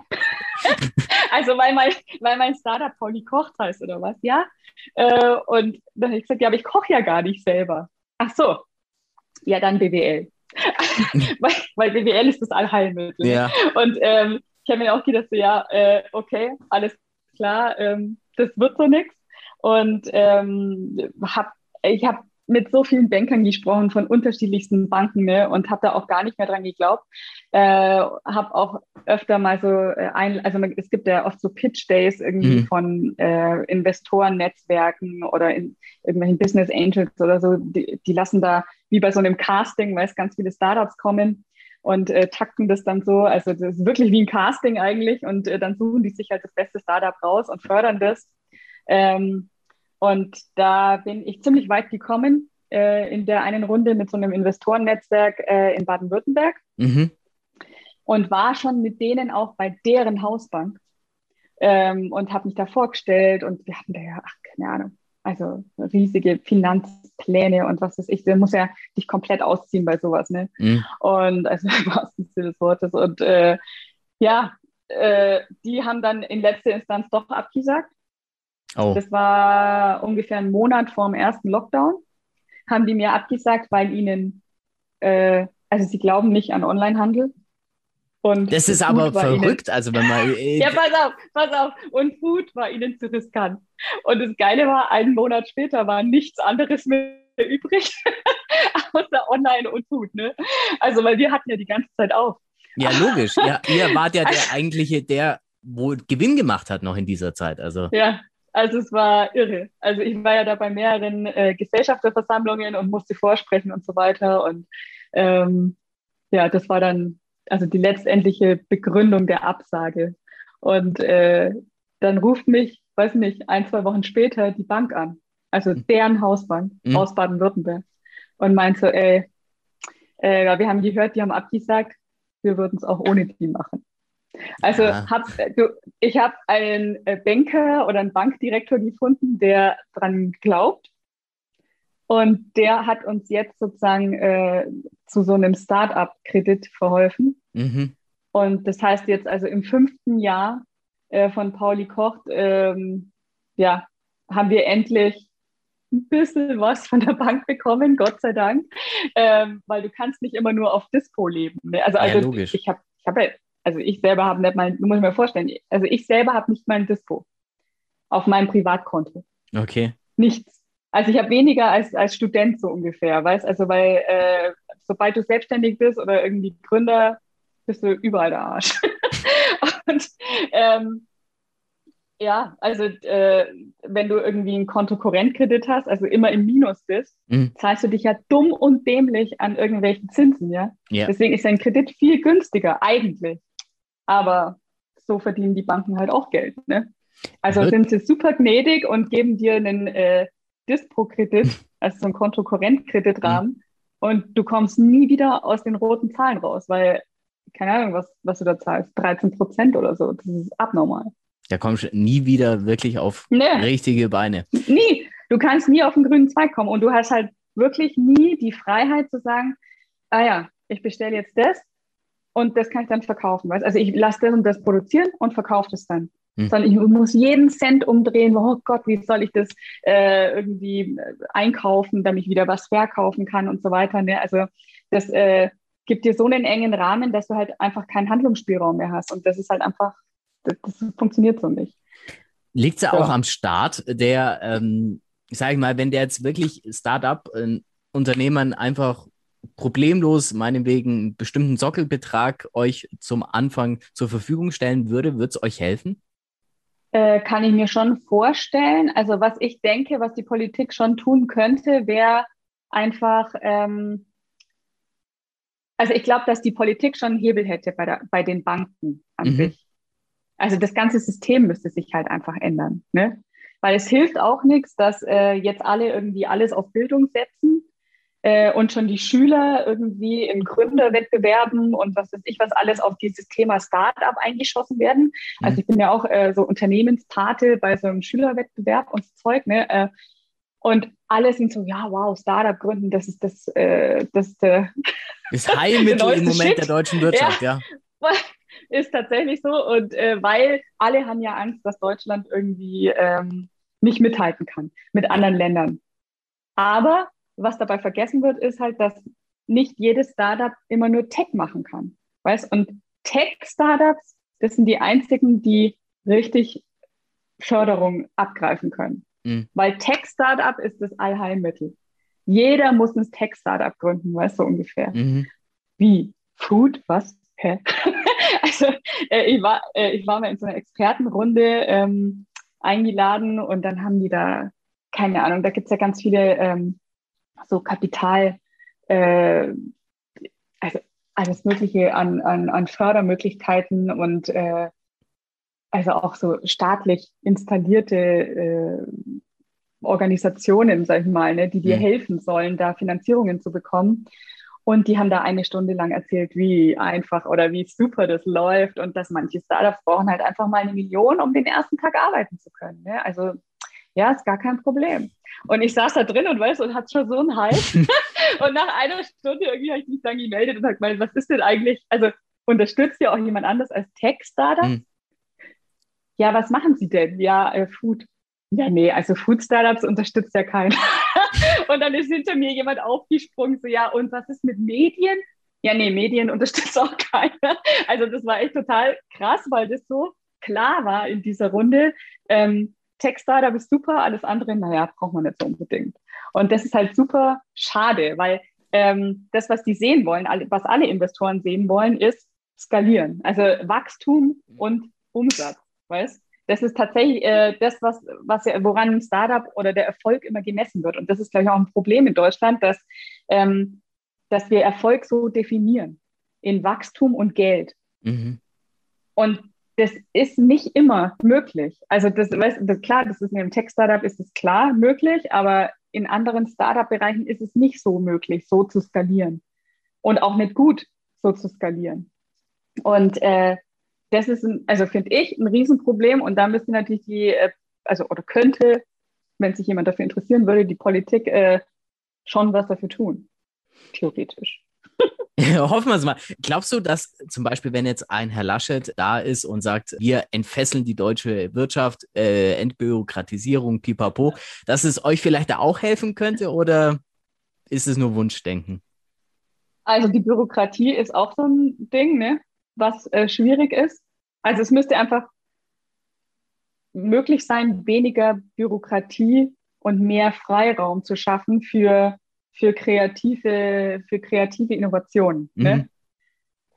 also weil mein, weil mein Startup Pauli kocht heißt oder was, ja? Äh, und dann habe ich gesagt, ja, aber ich koche ja gar nicht selber. Ach so, ja, dann BWL. weil, weil BWL ist das Allheilmittel. Ja. Und ähm, ich habe mir auch gedacht, so, ja, äh, okay, alles klar, ähm, das wird so nichts. Und ähm, hab, ich habe mit so vielen Bankern gesprochen von unterschiedlichsten Banken ne, und habe da auch gar nicht mehr dran geglaubt. Äh, habe auch öfter mal so äh, ein, also es gibt ja oft so Pitch Days irgendwie Mhm. von äh, Investoren-Netzwerken oder in irgendwelchen Business Angels oder so. Die, die lassen da wie bei so einem Casting, weil es ganz viele Startups kommen und äh, takten das dann so. Also das ist wirklich wie ein Casting eigentlich und äh, dann suchen die sich halt das beste Startup raus und fördern das. Ähm, und da bin ich ziemlich weit gekommen äh, in der einen Runde mit so einem Investorennetzwerk äh, in Baden-Württemberg Mhm. und war schon mit denen auch bei deren Hausbank ähm, und habe mich da vorgestellt und wir hatten da ja, ach, keine Ahnung, also riesige Finanzpläne und was weiß ich, der muss ja dich komplett ausziehen bei sowas, ne? Mhm. Und also im wahrsten Sinne des Wortes. Und äh, ja, äh, die haben dann in letzter Instanz doch abgesagt. Oh. Das war ungefähr ein Monat vor dem ersten Lockdown. Haben die mir abgesagt, weil ihnen, äh, also sie glauben nicht an Onlinehandel. Und Das ist Food aber war ihnen- verrückt. Also wenn man. äh, ja, pass auf, pass auf. Und Food war ihnen zu riskant. Und das Geile war, einen Monat später war nichts anderes mehr übrig, außer Online und Food. Ne? Also, weil wir hatten ja die ganze Zeit auf. Ja, logisch. Ja, ihr wart ja der eigentliche, der wo Gewinn gemacht hat noch in dieser Zeit. Also. Ja, also es war irre. Also ich war ja da bei mehreren äh, Gesellschafterversammlungen und musste vorsprechen und so weiter. Und ähm, ja, das war dann also die letztendliche Begründung der Absage. Und äh, dann ruft mich, weiß nicht, ein, zwei Wochen später die Bank an. Also deren Hausbank Mhm. aus Baden-Württemberg. Und meint so, ey, äh, wir haben gehört, die haben abgesagt, wir würden es auch ohne die machen. Also Ja. hab, du, ich habe einen äh, Banker oder einen Bankdirektor gefunden, der dran glaubt. Und der hat uns jetzt sozusagen äh, zu so einem Start-up-Kredit verholfen. Mhm. Und das heißt jetzt also im fünften Jahr äh, von Pauli Kocht, ähm, ja, haben wir endlich ein bisschen was von der Bank bekommen, Gott sei Dank, ähm, weil du kannst nicht immer nur auf Dispo leben. Ne? Also, Ja, also logisch. ich habe, ich habe, also ich selber habe nicht mal, du musst mal vorstellen, also ich selber habe nicht mal ein Dispo auf meinem Privatkonto, Okay. nichts. Also ich habe weniger als, als Student so ungefähr, weißt also weil äh, sobald du selbstständig bist oder irgendwie Gründer, bist du überall der Arsch. Und ähm, ja, also äh, wenn du irgendwie einen Kontokorrentkredit hast, also immer im Minus bist, Mhm. zahlst du dich ja dumm und dämlich an irgendwelchen Zinsen, ja. Ja. Deswegen ist ein Kredit viel günstiger eigentlich. Aber so verdienen die Banken halt auch Geld, ne? Also Wird- sind sie super gnädig und geben dir einen äh, Dispo-Kredit, also so einen Kontokorrentkreditrahmen, und du kommst nie wieder aus den roten Zahlen raus, weil, keine Ahnung, was, was du da zahlst, 13 Prozent oder so, das ist abnormal. Da kommst du nie wieder wirklich auf Nee. richtige Beine. Nie. Du kannst nie auf den grünen Zweig kommen und du hast halt wirklich nie die Freiheit zu sagen, ah ja, ich bestelle jetzt das und das kann ich dann verkaufen. Weißt? Also ich lasse das und das produzieren und verkaufe das dann. Hm. Sondern ich muss jeden Cent umdrehen, oh Gott, wie soll ich das äh, irgendwie äh, einkaufen, damit ich wieder was verkaufen kann und so weiter. Ne? Also das äh, gibt dir so einen engen Rahmen, dass du halt einfach keinen Handlungsspielraum mehr hast. Und das ist halt einfach, das, das funktioniert so nicht. Liegt es ja Ja. auch am Start, der, ähm, sag ich mal, wenn der jetzt wirklich Startup-Unternehmern einfach problemlos meinetwegen einen bestimmten Sockelbetrag euch zum Anfang zur Verfügung stellen würde, würde es euch helfen? Äh, kann ich mir schon vorstellen. Also was ich denke, was die Politik schon tun könnte, wäre einfach, ähm, also ich glaube, dass die Politik schon einen Hebel hätte bei, der, bei den Banken an Mhm. sich. Also das ganze System müsste sich halt einfach ändern. Ne? Weil es hilft auch nichts, dass äh, jetzt alle irgendwie alles auf Bildung setzen äh, und schon die Schüler irgendwie in Gründerwettbewerben und was weiß ich, was alles auf dieses Thema Startup eingeschossen werden. Also Mhm. ich bin ja auch äh, so Unternehmenspate bei so einem Schülerwettbewerb und so Zeug, ne? Äh, und alle sind so, ja, wow, Startup gründen, das ist das, äh, das ist, äh, Das Heilmittel im Moment Shit. der deutschen Wirtschaft, ja. ist tatsächlich so. Und äh, weil alle haben ja Angst, dass Deutschland irgendwie ähm, nicht mithalten kann mit anderen Ländern. Aber was dabei vergessen wird, ist halt, dass nicht jedes Startup immer nur Tech machen kann. Weißt? Und Tech-Startups, das sind die einzigen, die richtig Förderung abgreifen können. Mhm. Weil Tech-Startup ist das Allheilmittel. Jeder muss ein Tech-Startup gründen, weißt du ungefähr. Mhm. Wie? Food? Was? Hä? also äh, ich, war, äh, ich war mal in so einer Expertenrunde ähm, eingeladen und dann haben die da, keine Ahnung, da gibt es ja ganz viele ähm, so Kapital, äh, also alles Mögliche an, an, an Fördermöglichkeiten und äh, also auch so staatlich installierte äh, Organisationen, sag ich mal, ne, die dir mhm. helfen sollen, da Finanzierungen zu bekommen. Und die haben da eine Stunde lang erzählt, wie einfach oder wie super das läuft und dass manche Startups brauchen halt einfach mal eine Million, um den ersten Tag arbeiten zu können. Ne? Also ja, ist gar kein Problem. Und ich saß da drin und weiß und hat schon so einen Hals. und nach einer Stunde irgendwie habe ich mich dann gemeldet und habe gemeint, was ist denn eigentlich, also unterstützt ja auch jemand anders als Tech-Startup? Mhm. Ja, was machen Sie denn? Ja, äh, Food. Ja, nee, also Food-Startups unterstützt ja keiner. und dann ist hinter mir jemand aufgesprungen, so, ja, und was ist mit Medien? Ja, nee, Medien unterstützt auch keiner. Also das war echt total krass, weil das so klar war in dieser Runde. Ähm, Tech-Startup ist super, alles andere, naja, braucht man nicht so unbedingt. Und das ist halt super schade, weil ähm, das, was die sehen wollen, alle, was alle Investoren sehen wollen, ist skalieren. Also Wachstum und Umsatz, weißt das ist tatsächlich äh, das, was, was ja, woran ein Startup oder der Erfolg immer gemessen wird. Und das ist, glaube ich, auch ein Problem in Deutschland, dass, ähm, dass wir Erfolg so definieren in Wachstum und Geld. Mhm. Und das ist nicht immer möglich. Also das, weißt, das klar, das ist in einem Tech-Startup ist es klar möglich, aber in anderen Startup-Bereichen ist es nicht so möglich, so zu skalieren und auch nicht gut, so zu skalieren. Und äh, das ist, ein, also finde ich, ein Riesenproblem. Und da müsste natürlich die, äh, also oder könnte, wenn sich jemand dafür interessieren würde, die Politik äh, schon was dafür tun. Theoretisch. Hoffen wir es mal. Glaubst du, dass zum Beispiel, wenn jetzt ein Herr Laschet da ist und sagt, wir entfesseln die deutsche Wirtschaft, äh, Entbürokratisierung, pipapo, dass es euch vielleicht da auch helfen könnte oder ist es nur Wunschdenken? Also die Bürokratie ist auch so ein Ding, ne? was äh, schwierig ist. Also es müsste einfach möglich sein, weniger Bürokratie und mehr Freiraum zu schaffen für, für, kreative, für kreative Innovationen. Ne? Mhm. Ne?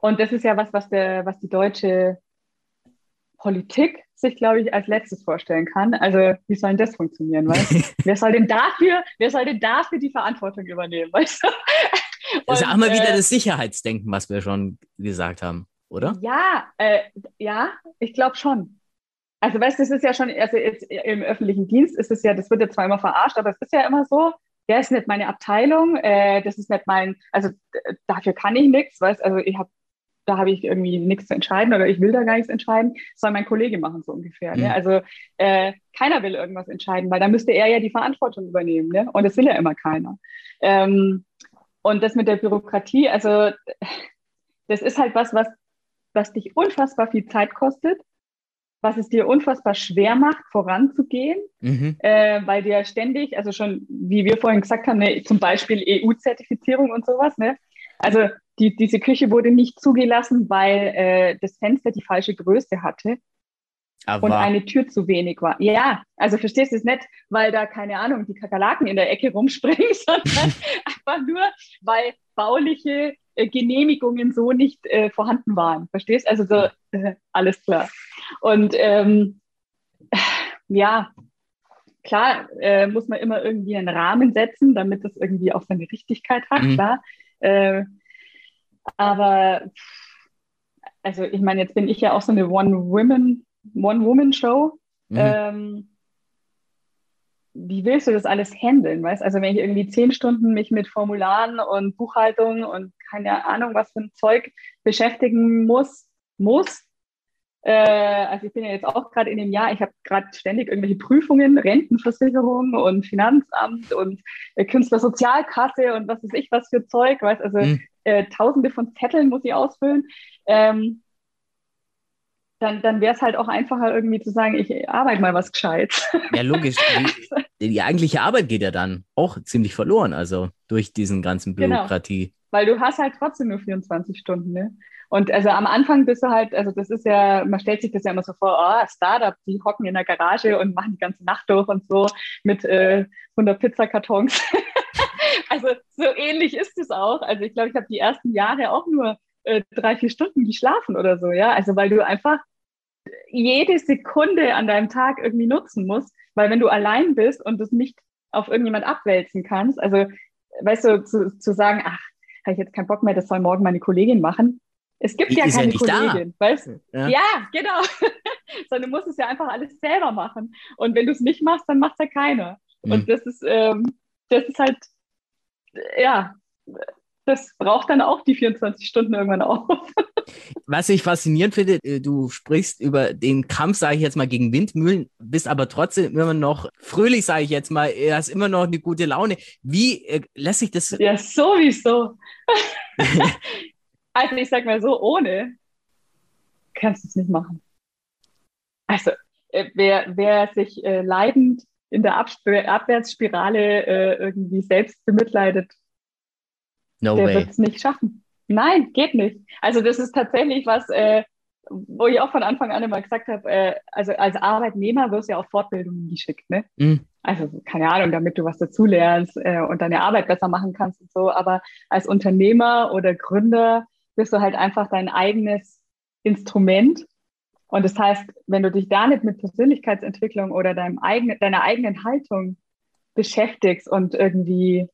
Und das ist ja was, was, der, was die deutsche Politik sich, glaube ich, als letztes vorstellen kann. Also, wie soll denn das funktionieren? Weißt? wer soll denn dafür, wer soll denn dafür die Verantwortung übernehmen? Weißt du? das ist auch mal wieder äh, das Sicherheitsdenken, was wir schon gesagt haben oder? Ja, äh, ja, ich glaube schon. Also weißt du, das ist ja schon, also im öffentlichen Dienst ist es ja, das wird ja zwar immer verarscht, aber es ist ja immer so, der ist nicht meine Abteilung, äh, das ist nicht mein, also dafür kann ich nichts, weißt also ich habe da habe ich irgendwie nichts zu entscheiden oder ich will da gar nichts entscheiden, soll mein Kollege machen, so ungefähr. Ne? Mhm. Ne? Also äh, keiner will irgendwas entscheiden, weil da müsste er ja die Verantwortung übernehmen. Ne? Und das will ja immer keiner. Ähm, und das mit der Bürokratie, also das ist halt was, was was dich unfassbar viel Zeit kostet, was es dir unfassbar schwer macht, voranzugehen, mhm. äh, weil dir ständig, also schon, wie wir vorhin gesagt haben, ne, zum Beispiel EU-Zertifizierung und sowas, ne? Also die, diese Küche wurde nicht zugelassen, weil äh, das Fenster die falsche Größe hatte. Aber und eine Tür zu wenig war. Ja, also verstehst du es nicht, weil da, keine Ahnung, die Kakerlaken in der Ecke rumspringen, sondern einfach nur, weil bauliche Genehmigungen so nicht äh, vorhanden waren. Verstehst? Also so, äh, alles klar. Und ähm, ja, klar äh, muss man immer irgendwie einen Rahmen setzen, damit das irgendwie auch seine Richtigkeit hat, mhm. klar. Äh, aber also ich meine, jetzt bin ich ja auch so eine One-Woman, One-Woman-Show. Mhm. Ähm, wie willst du das alles handeln, weißt? Also wenn ich irgendwie zehn Stunden mich mit Formularen und Buchhaltung und keine Ahnung was für ein Zeug beschäftigen muss, muss. Äh, also ich bin ja jetzt auch gerade in dem Jahr, ich habe gerade ständig irgendwelche Prüfungen, Rentenversicherung und Finanzamt und äh, Künstlersozialkasse und was weiß ich was für Zeug, weißt? Also mhm. äh, tausende von Zetteln muss ich ausfüllen. Ähm, dann, dann wäre es halt auch einfacher, irgendwie zu sagen, ich arbeite mal was Gescheites. Ja, logisch. Die, die, eigentliche Arbeit geht ja dann auch ziemlich verloren, also durch diesen ganzen genau. Bürokratie. Weil du hast halt trotzdem nur 24 Stunden, ne? Und also am Anfang bist du halt, also das ist ja, man stellt sich das ja immer so vor, oh, Startup, die hocken in der Garage und machen die ganze Nacht durch und so mit äh, 100 Pizzakartons. also so ähnlich ist es auch. Also ich glaube, ich habe die ersten Jahre auch nur äh, drei, vier Stunden geschlafen oder so, ja. Also weil du einfach jede Sekunde an deinem Tag irgendwie nutzen musst, weil wenn du allein bist und das nicht auf irgendjemand abwälzen kannst, also weißt du, zu, zu sagen, ach, habe ich jetzt keinen Bock mehr, das soll morgen meine Kollegin machen. Es gibt Die ja ist ja keine nicht da. Kollegin, weißt du? Ja. Ja, genau. Sondern du musst es ja einfach alles selber machen. Und wenn du es nicht machst, dann macht es ja keiner. Mhm. Und das ist, ähm, das ist halt, ja, das braucht dann auch die 24 Stunden irgendwann auf. Was ich faszinierend finde, äh, du sprichst über den Kampf, sage ich jetzt mal, gegen Windmühlen, bist aber trotzdem immer noch fröhlich, sage ich jetzt mal, hast immer noch eine gute Laune. Wie äh, lässt sich das? Ja, sowieso. also ich sag mal so, ohne kannst du es nicht machen. Also äh, wer, wer sich äh, leidend in der Absp Abwärtsspirale äh, irgendwie selbst bemitleidet, No der wird es nicht schaffen. Nein, geht nicht. Also das ist tatsächlich was, äh, wo ich auch von Anfang an immer gesagt habe, äh, also als Arbeitnehmer wirst du ja auf Fortbildungen geschickt, ne? Mhm. Also keine Ahnung, damit du was dazulernst äh, und deine Arbeit besser machen kannst und so. Aber als Unternehmer oder Gründer bist du halt einfach dein eigenes Instrument. Und das heißt, wenn du dich da nicht mit Persönlichkeitsentwicklung oder deinem eigenen, deiner eigenen Haltung beschäftigst und irgendwie,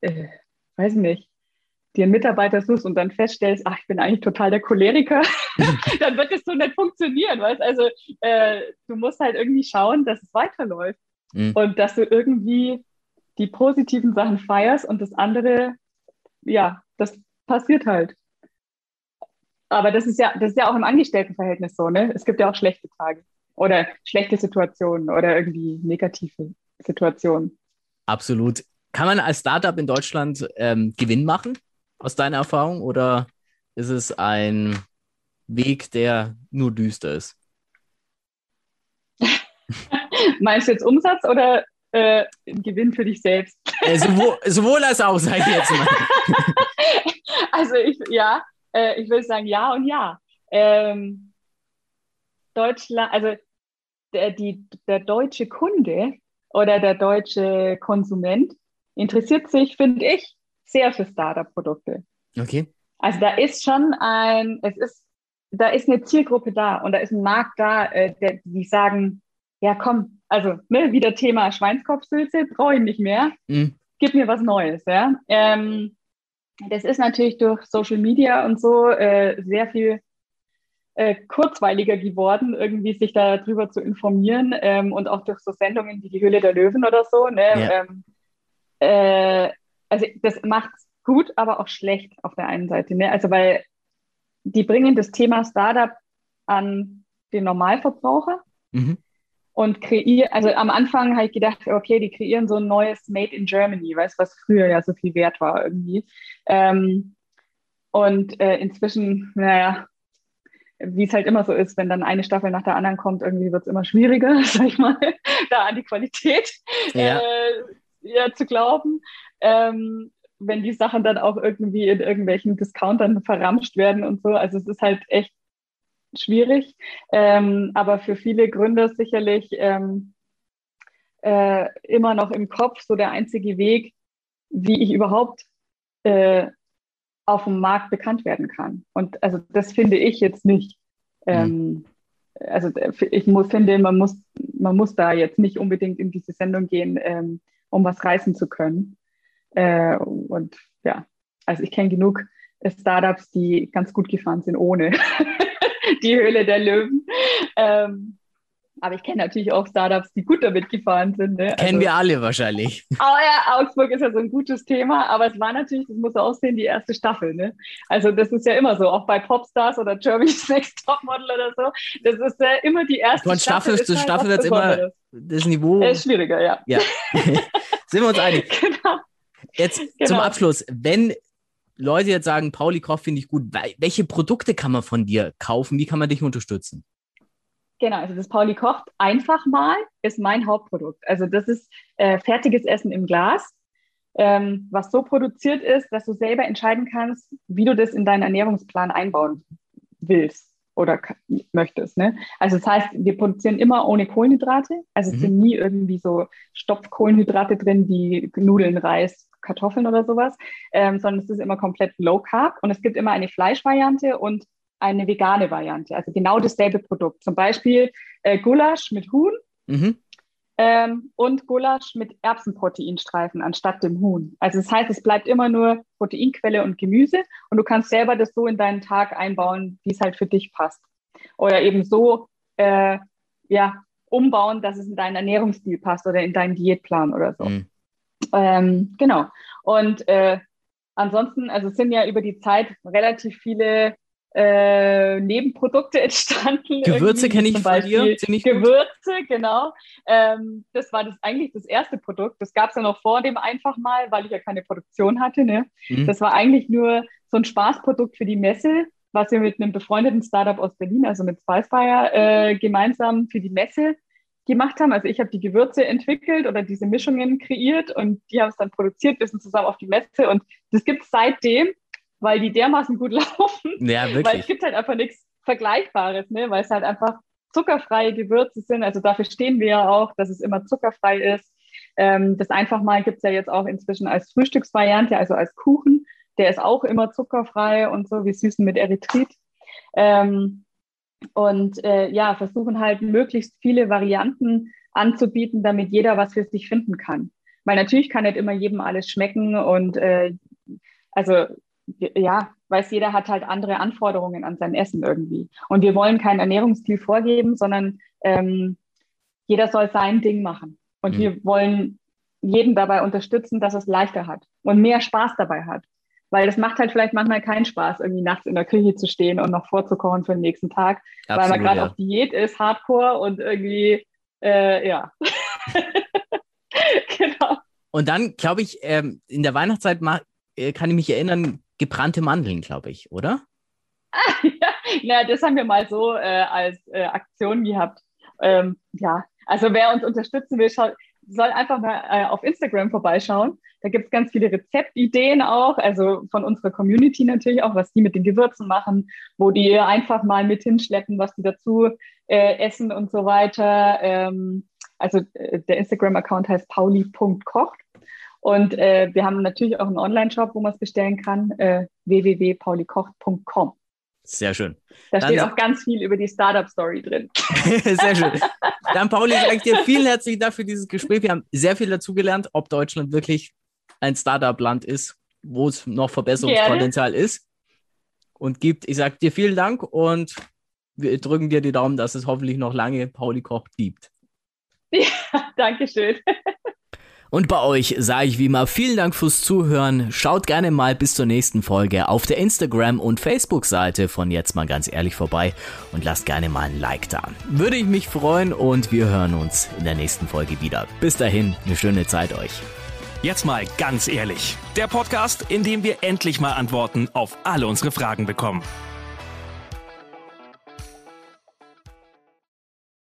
äh, weiß nicht, dir einen Mitarbeiter suchst und dann feststellst, ach, ich bin eigentlich total der Choleriker, dann wird es so nicht funktionieren, weißt Also äh, du musst halt irgendwie schauen, dass es weiterläuft Mhm. und dass du irgendwie die positiven Sachen feierst und das andere, ja, das passiert halt. Aber das ist ja, das ist ja auch im Angestelltenverhältnis so, ne? Es gibt ja auch schlechte Tage oder schlechte Situationen oder irgendwie negative Situationen. Absolut. Kann man als Startup in Deutschland ähm, Gewinn machen, aus deiner Erfahrung, oder ist es ein Weg, der nur düster ist? Meinst du jetzt Umsatz oder äh, Gewinn für dich selbst? Äh, sowohl, sowohl als auch, sage ich jetzt mal. Also ich, ja, äh, ich würde sagen ja und ja. Ähm, Deutschland, also der, die, der deutsche Kunde oder der deutsche Konsument interessiert sich, finde ich, sehr für Startup-Produkte. Okay. Also da ist schon ein, es ist, da ist eine Zielgruppe da und da ist ein Markt da, äh, der, die sagen, ja komm, also ne, wieder Thema Schweinskopfsülze, brauche ich nicht mehr, Mhm. gib mir was Neues, ja. Ähm, das ist natürlich durch Social Media und so äh, sehr viel äh, kurzweiliger geworden, irgendwie sich darüber zu informieren ähm, und auch durch so Sendungen wie die Höhle der Löwen oder so. Ne? Ja. Ähm, äh, also das macht gut, aber auch schlecht auf der einen Seite. Ne? Also weil die bringen das Thema Startup an den Normalverbraucher Mhm. und kreieren, also am Anfang habe ich gedacht, okay, die kreieren so ein neues Made in Germany, weißt was früher ja so viel wert war irgendwie. Ähm, und äh, inzwischen, naja, wie es halt immer so ist, wenn dann eine Staffel nach der anderen kommt, irgendwie wird es immer schwieriger, sag ich mal, da an die Qualität Ja. äh, ja, zu glauben. Ähm, wenn die Sachen dann auch irgendwie in irgendwelchen Discountern verramscht werden und so. Also es ist halt echt schwierig. Ähm, aber für viele Gründer sicherlich ähm, äh, immer noch im Kopf so der einzige Weg, wie ich überhaupt äh, auf dem Markt bekannt werden kann. Und also das finde ich jetzt nicht. Ähm, also äh, ich muss, finde, man muss, man muss da jetzt nicht unbedingt in diese Sendung gehen, ähm, um was reißen zu können. Äh, und ja, also ich kenne genug Startups, die ganz gut gefahren sind ohne die Höhle der Löwen. Ähm, aber ich kenne natürlich auch Startups, die gut damit gefahren sind. Ne? Kennen wir alle wahrscheinlich. Oh ja, Augsburg ist ja so ein gutes Thema, aber es war natürlich, das muss so aussehen, die erste Staffel. Ne? Also das ist ja immer so, auch bei Popstars oder Germany's Next Topmodel oder so. Das ist ja immer die erste Von Staffel ist zu halt Staffel wird immer Besonderes. das Niveau. Äh, schwieriger, ja. Ja. Sind wir uns einig? Genau. Jetzt zum Genau. Abschluss, wenn Leute jetzt sagen, Pauli Koch finde ich gut, wel- welche Produkte kann man von dir kaufen? Wie kann man dich unterstützen? Genau, also das Pauli kocht einfach mal ist mein Hauptprodukt. Also das ist äh, fertiges Essen im Glas. ähm, was so produziert ist, dass du selber entscheiden kannst, wie du das in deinen Ernährungsplan einbauen willst oder möchtest. Ne? Also das heißt, wir produzieren immer ohne Kohlenhydrate. Also es mhm. sind nie irgendwie so Stopfkohlenhydrate drin wie Nudeln, Reis, Kartoffeln oder sowas, ähm, sondern es ist immer komplett Low Carb und es gibt immer eine Fleischvariante und eine vegane Variante. Also genau dasselbe Produkt. Zum Beispiel äh, Gulasch mit Huhn. Mhm ähm, und Gulasch mit Erbsenproteinstreifen anstatt dem Huhn. Also das heißt, es bleibt immer nur Proteinquelle und Gemüse und du kannst selber das so in deinen Tag einbauen, wie es halt für dich passt. Oder eben so äh, ja, umbauen, dass es in deinen Ernährungsstil passt oder in deinen Diätplan oder so. Mhm. Ähm, genau. Und äh, ansonsten, also es sind ja über die Zeit relativ viele äh, Nebenprodukte entstanden. Gewürze kenne ich von dir. Gewürze, gut. genau. Ähm, das war das eigentlich das erste Produkt. Das gab es ja noch vor dem einfach mal, weil ich ja keine Produktion hatte. Ne? Mhm. Das war eigentlich nur so ein Spaßprodukt für die Messe, was wir mit einem befreundeten Startup aus Berlin, also mit Spicefire, äh, gemeinsam für die Messe gemacht haben. Also ich habe die Gewürze entwickelt oder diese Mischungen kreiert und die haben es dann produziert, wir sind zusammen auf die Messe und das gibt es seitdem weil die dermaßen gut laufen. Ja, wirklich. Weil es gibt halt einfach nichts Vergleichbares, ne? weil es halt einfach zuckerfreie Gewürze sind. Also dafür stehen wir ja auch, dass es immer zuckerfrei ist. Ähm, das einfach mal gibt es ja jetzt auch inzwischen als Frühstücksvariante, also als Kuchen. Der ist auch immer zuckerfrei und so, wie Süßen mit Erythrit. Ähm, und äh, ja, versuchen halt möglichst viele Varianten anzubieten, damit jeder was für sich finden kann. Weil natürlich kann nicht immer jedem alles schmecken und äh, also ja, weiß jeder hat halt andere Anforderungen an sein Essen irgendwie. Und wir wollen keinen Ernährungsstil vorgeben, sondern ähm, jeder soll sein Ding machen. Und mhm. wir wollen jeden dabei unterstützen, dass es leichter hat und mehr Spaß dabei hat. Weil das macht halt vielleicht manchmal keinen Spaß, irgendwie nachts in der Küche zu stehen und noch vorzukochen für den nächsten Tag, Absolut, weil man gerade ja. auf Diät ist, Hardcore und irgendwie, äh, ja. genau. Und dann, glaube ich, ähm, in der Weihnachtszeit äh, kann ich mich erinnern, gebrannte Mandeln, glaube ich, oder? ja, na, das haben wir mal so äh, als äh, Aktion gehabt. Ähm, ja, also wer uns unterstützen will, soll einfach mal äh, auf Instagram vorbeischauen. Da gibt es ganz viele Rezeptideen auch, also von unserer Community natürlich auch, was die mit den Gewürzen machen, wo die einfach mal mit hinschleppen, was die dazu äh, essen und so weiter. Ähm, also äh, der Instagram-Account heißt pauli.kocht. Und äh, wir haben natürlich auch einen Online-Shop, wo man es bestellen kann, äh, www.paulikocht.com. Sehr schön. Da Dann steht auch ganz viel über die Startup-Story drin. sehr schön. Dann, Pauli, sage ich dir vielen herzlichen Dank für dieses Gespräch. Wir haben sehr viel dazugelernt, ob Deutschland wirklich ein Startup-Land ist, wo es noch Verbesserungspotenzial Gerne. ist und gibt. Ich sage dir vielen Dank und wir drücken dir die Daumen, dass es hoffentlich noch lange Pauli Kocht gibt. Ja, danke schön. Und bei euch sage ich wie immer vielen Dank fürs Zuhören. Schaut gerne mal bis zur nächsten Folge auf der Instagram- und Facebook-Seite von Jetzt mal ganz ehrlich vorbei und lasst gerne mal ein Like da. Würde ich mich freuen und wir hören uns in der nächsten Folge wieder. Bis dahin, eine schöne Zeit euch. Jetzt mal ganz ehrlich. Der Podcast, in dem wir endlich mal Antworten auf alle unsere Fragen bekommen.